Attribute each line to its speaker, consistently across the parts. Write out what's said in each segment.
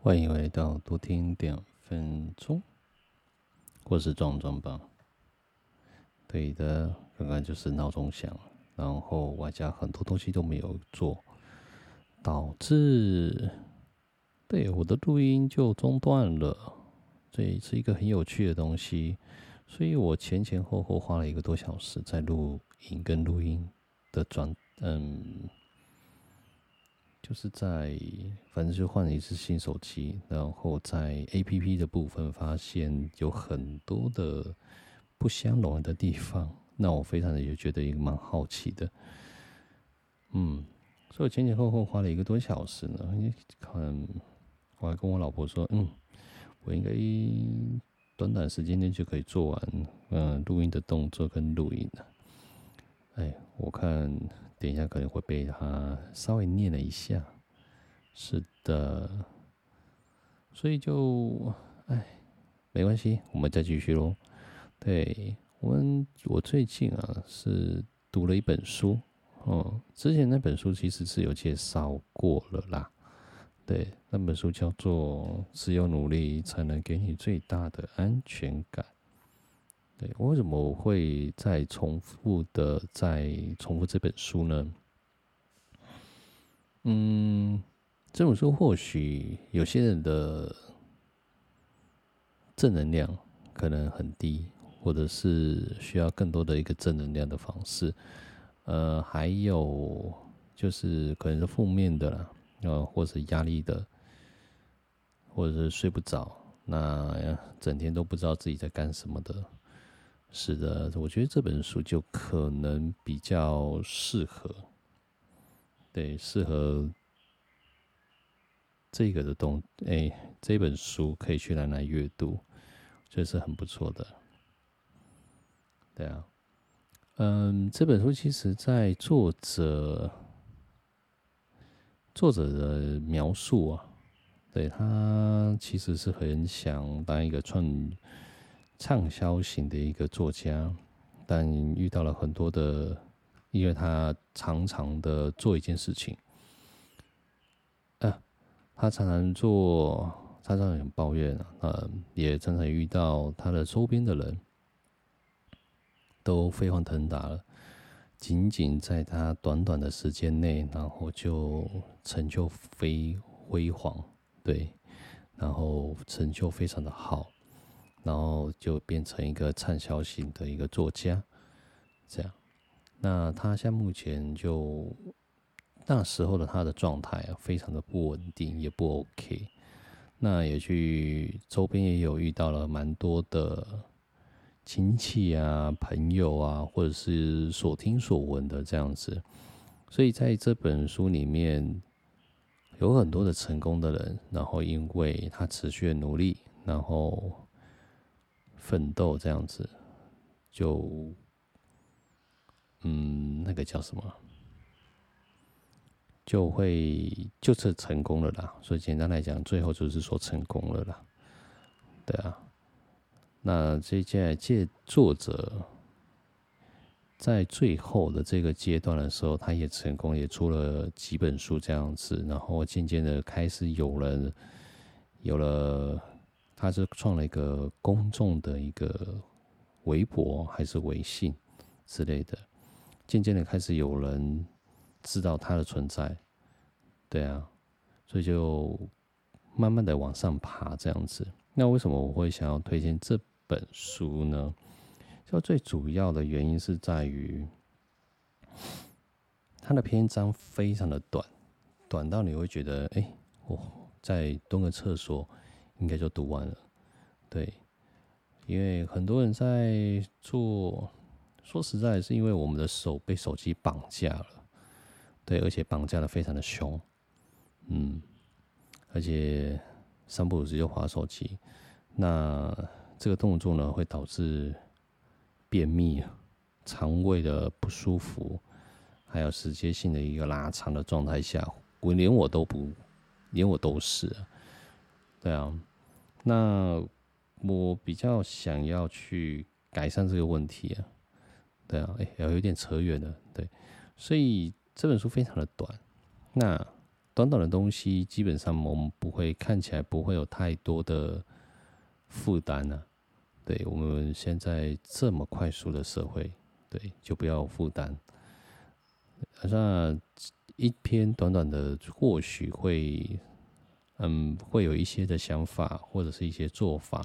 Speaker 1: 欢迎来到多听两分钟，我是壮壮吧。对的，刚刚就是闹钟响，然后外加很多东西都没有做，导致对我的录音就中断了。这是一个很有趣的东西，所以我前前后后花了一个多小时在录音跟录音的转，嗯。就是在，反正就换了一次新手机，然后在 APP 的部分发现有很多的不相容的地方，那我非常的也觉得也蛮好奇的，嗯，所以前前后后花了一个多小时呢，可能我还跟我老婆说，嗯，我应该短短时间内就可以做完，嗯，录音的动作跟录音了，哎，我看。等一下可能会被他稍微念了一下，是的，所以就哎，没关系，我们再继续喽。对，我们我最近啊是读了一本书，哦，之前那本书其实是有介绍过了啦。对，那本书叫做《只有努力才能给你最大的安全感》。对，为什么我会再重复的再重复这本书呢？嗯，这本书或许有些人的正能量可能很低，或者是需要更多的一个正能量的方式。呃，还有就是可能是负面的啦，呃，或者压力的，或者是睡不着，那整天都不知道自己在干什么的。是的，我觉得这本书就可能比较适合，对，适合这个的东，哎，这本书可以去拿来阅读，这是很不错的。对啊，嗯，这本书其实在作者作者的描述啊，对，他其实是很想当一个创。畅销型的一个作家，但遇到了很多的，因为他常常的做一件事情，啊，他常常做，常常很抱怨啊，呃，也常常遇到他的周边的人都飞黄腾达了，仅仅在他短短的时间内，然后就成就非辉煌，对，然后成就非常的好。然后就变成一个畅销型的一个作家，这样。那他现在目前就那时候的他的状态啊，非常的不稳定，也不 OK。那也去周边也有遇到了蛮多的亲戚啊、朋友啊，或者是所听所闻的这样子。所以在这本书里面有很多的成功的人，然后因为他持续的努力，然后。奋斗这样子，就，嗯，那个叫什么，就会就是成功了啦。所以简单来讲，最后就是说成功了啦。对啊，那这届借作者在最后的这个阶段的时候，他也成功，也出了几本书这样子，然后渐渐的开始有人有了。他是创了一个公众的一个微博还是微信之类的，渐渐的开始有人知道他的存在，对啊，所以就慢慢的往上爬这样子。那为什么我会想要推荐这本书呢？就最主要的原因是在于它的篇章非常的短，短到你会觉得，哎，我再蹲个厕所。应该就读完了，对，因为很多人在做，说实在，是因为我们的手被手机绑架了，对，而且绑架的非常的凶，嗯，而且三不五时就滑手机，那这个动作呢会导致便秘、肠胃的不舒服，还有时间性的一个拉长的状态下，我连我都不，连我都是，对啊。那我比较想要去改善这个问题啊，对啊，哎，有点扯远了，对，所以这本书非常的短，那短短的东西，基本上我们不会看起来不会有太多的负担呢。对，我们现在这么快速的社会，对，就不要有负担。那一篇短短的，或许会，嗯，会有一些的想法或者是一些做法。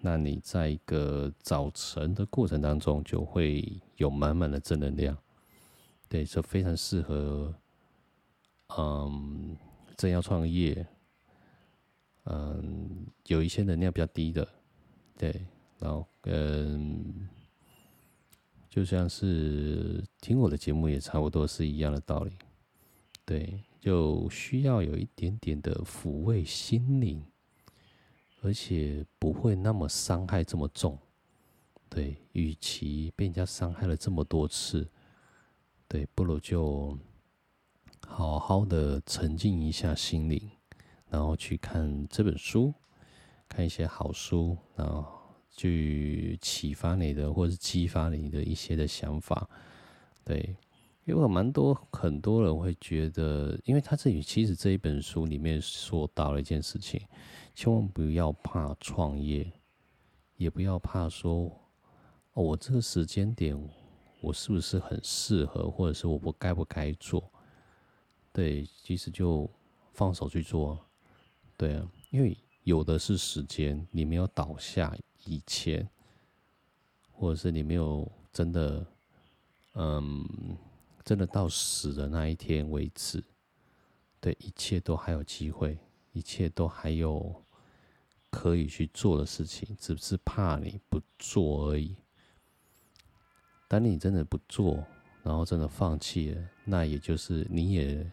Speaker 1: 那你在一个早晨的过程当中，就会有满满的正能量。对，这非常适合，嗯，正要创业，嗯，有一些能量比较低的，对。然后，嗯，就像是听我的节目也差不多是一样的道理，对，就需要有一点点的抚慰心灵，而且不会那么伤害这么重，对，与其被人家伤害了这么多次，对，不如就好好的沉静一下心灵，然后去看这本书，看一些好书，然后。去启发你的，或是激发你的一些的想法，对，因为蛮多很多人会觉得，因为他这里其实这一本书里面说到了一件事情，千万不要怕创业，也不要怕说，哦，我这个时间点我是不是很适合，或者是我不该不该做，对，其实就放手去做，对啊，因为有的是时间，你没有倒下。以前，或者是你没有真的，嗯，真的到死的那一天为止，对，一切都还有机会，一切都还有可以去做的事情，只是怕你不做而已。当你真的不做，然后真的放弃了，那也就是你也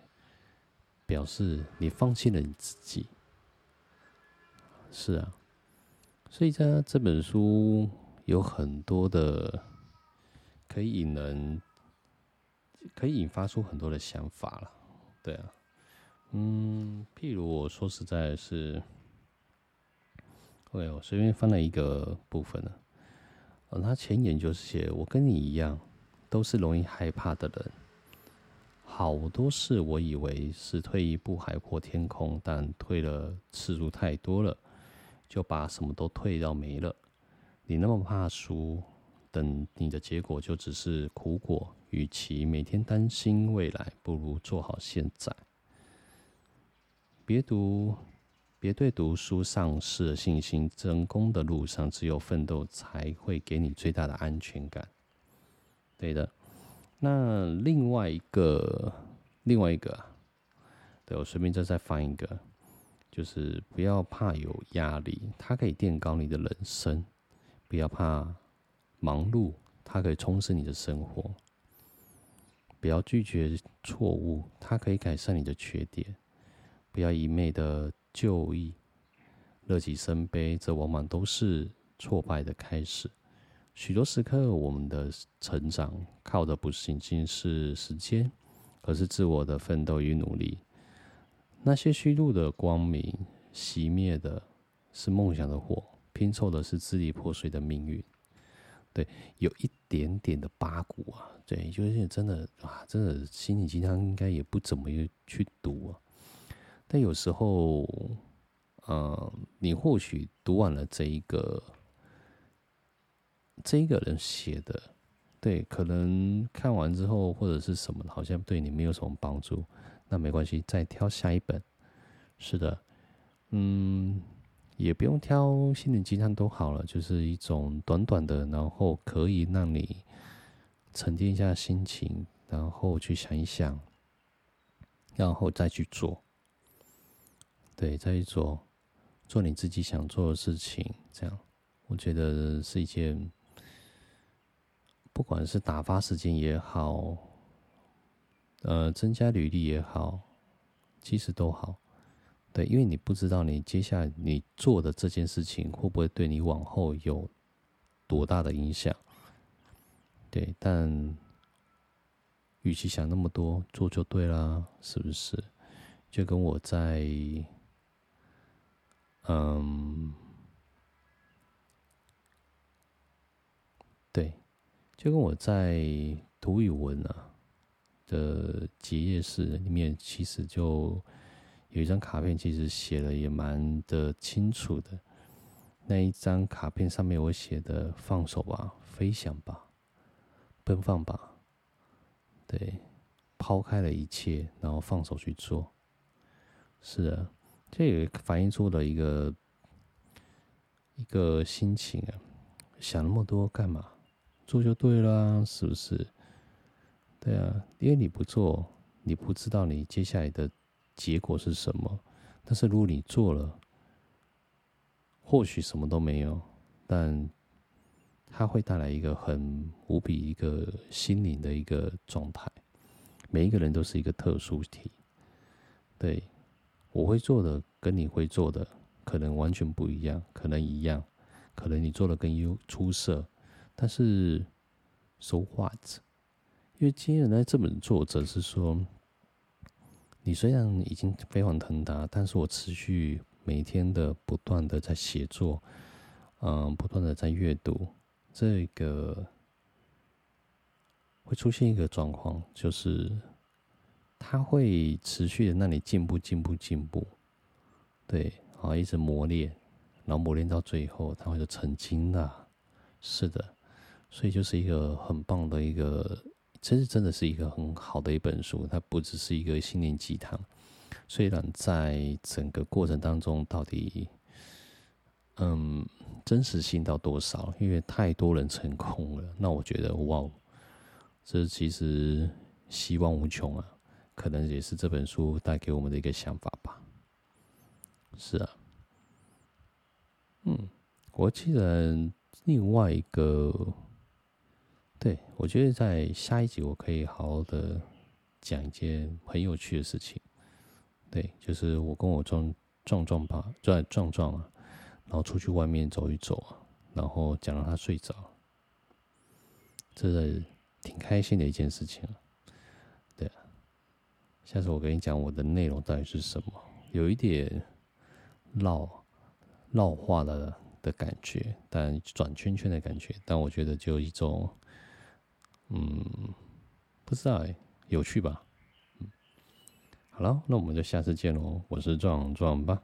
Speaker 1: 表示你放弃了你自己。是啊。所以，在这本书有很多的可以引人、可以引发出很多的想法了。对啊，嗯，譬如我说实在是，对，我随便翻了一个部分呢。嗯，他前言就是写：我跟你一样，都是容易害怕的人。好多事我以为是退一步海阔天空，但退了次数太多了。就把什么都退掉没了。你那么怕输，等你的结果就只是苦果。与其每天担心未来，不如做好现在。别读，别对读书丧失了信心。成功的路上，只有奋斗才会给你最大的安全感。对的。那另外一个，另外一个，对，我随便再再翻一个。就是不要怕有压力，它可以垫高你的人生；不要怕忙碌，它可以充实你的生活；不要拒绝错误，它可以改善你的缺点；不要一昧的就义，乐极生悲，这往往都是挫败的开始。许多时刻，我们的成长靠的不仅仅是时间，而是自我的奋斗与努力。那些虚度的光明，熄灭的是梦想的火，拼凑的是支离破碎的命运。对，有一点点的八股啊，对，就是真的啊，真的心灵鸡汤应该也不怎么去读啊。但有时候，嗯，你或许读完了这一个，这一个人写的，对，可能看完之后或者是什么，好像对你没有什么帮助。那没关系，再挑下一本。是的，嗯，也不用挑心灵鸡汤都好了，就是一种短短的，然后可以让你沉淀一下心情，然后去想一想，然后再去做。对，再去做，做你自己想做的事情，这样，我觉得是一件，不管是打发时间也好。呃，增加履历也好，其实都好，对，因为你不知道你接下来你做的这件事情会不会对你往后有多大的影响，对，但与其想那么多，做就对啦，是不是？就跟我在，嗯，对，就跟我在读语文啊。的结业式里面，其实就有一张卡片，其实写的也蛮的清楚的。那一张卡片上面我写的“放手吧，飞翔吧，奔放吧”，对，抛开了一切，然后放手去做。是的，这也反映出了一个一个心情啊，想那么多干嘛？做就对了，是不是？对啊，因为你不做，你不知道你接下来的结果是什么。但是如果你做了，或许什么都没有，但它会带来一个很无比一个心灵的一个状态。每一个人都是一个特殊体，对，我会做的跟你会做的可能完全不一样，可能一样，可能你做的更优出色，但是 so what？因为今天的这本作者是说，你虽然已经飞黄腾达，但是我持续每天的不断的在写作，嗯，不断的在阅读，这个会出现一个状况，就是它会持续的让你进步、进步、进步，对，然后一直磨练，然后磨练到最后，它会就成精了。是的，所以就是一个很棒的一个。其实真的是一个很好的一本书，它不只是一个心灵鸡汤。虽然在整个过程当中，到底嗯真实性到多少？因为太多人成功了，那我觉得哇，这其实希望无穷啊！可能也是这本书带给我们的一个想法吧。是啊，嗯，我记得另外一个。对，我觉得在下一集我可以好好的讲一件很有趣的事情。对，就是我跟我壮壮壮吧，壮壮壮啊，然后出去外面走一走啊，然后讲让他睡着，这是挺开心的一件事情。对，下次我跟你讲我的内容到底是什么，有一点绕绕话了的感觉，但转圈圈的感觉，但我觉得就一种。嗯，不知道哎，有趣吧？嗯，好了，那我们就下次见喽。我是壮壮吧。